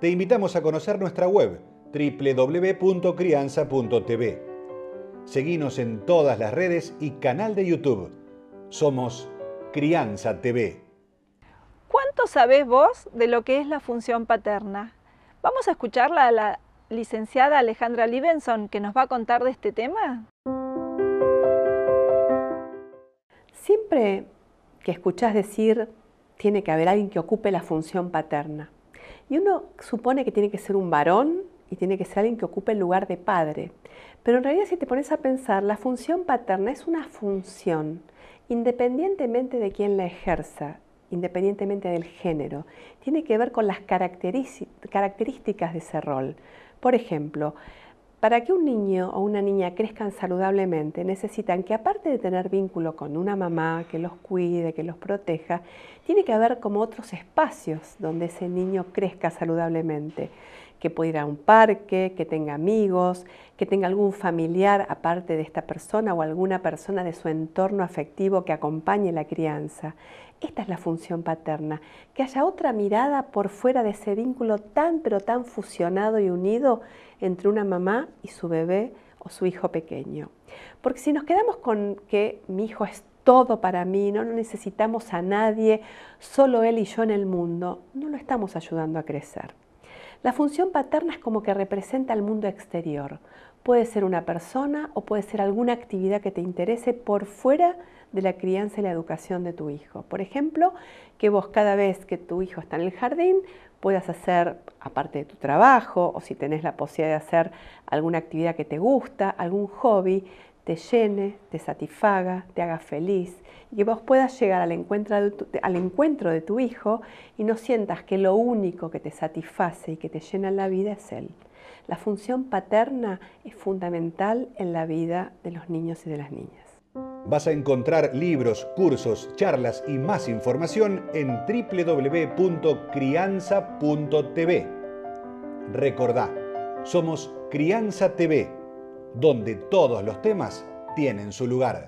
te invitamos a conocer nuestra web www.crianza.tv. Seguimos en todas las redes y canal de YouTube. Somos Crianza TV. ¿Cuánto sabés vos de lo que es la función paterna? Vamos a escucharla a la licenciada Alejandra Livenson que nos va a contar de este tema. Siempre que escuchás decir tiene que haber alguien que ocupe la función paterna. Y uno supone que tiene que ser un varón y tiene que ser alguien que ocupe el lugar de padre. Pero en realidad si te pones a pensar, la función paterna es una función, independientemente de quién la ejerza, independientemente del género. Tiene que ver con las características de ese rol. Por ejemplo, para que un niño o una niña crezcan saludablemente, necesitan que aparte de tener vínculo con una mamá que los cuide, que los proteja, tiene que haber como otros espacios donde ese niño crezca saludablemente, que pueda ir a un parque, que tenga amigos, que tenga algún familiar aparte de esta persona o alguna persona de su entorno afectivo que acompañe la crianza. Esta es la función paterna, que haya otra mirada por fuera de ese vínculo tan pero tan fusionado y unido entre una mamá y su bebé o su hijo pequeño. Porque si nos quedamos con que mi hijo es todo para mí, no necesitamos a nadie, solo él y yo en el mundo, no lo estamos ayudando a crecer. La función paterna es como que representa al mundo exterior. Puede ser una persona o puede ser alguna actividad que te interese por fuera de la crianza y la educación de tu hijo. Por ejemplo, que vos cada vez que tu hijo está en el jardín puedas hacer, aparte de tu trabajo, o si tenés la posibilidad de hacer alguna actividad que te gusta, algún hobby, te llene, te satisfaga, te haga feliz y que vos puedas llegar al encuentro, de tu, al encuentro de tu hijo y no sientas que lo único que te satisface y que te llena la vida es él. La función paterna es fundamental en la vida de los niños y de las niñas. Vas a encontrar libros, cursos, charlas y más información en www.crianza.tv. Recordá, somos Crianza TV, donde todos los temas tienen su lugar.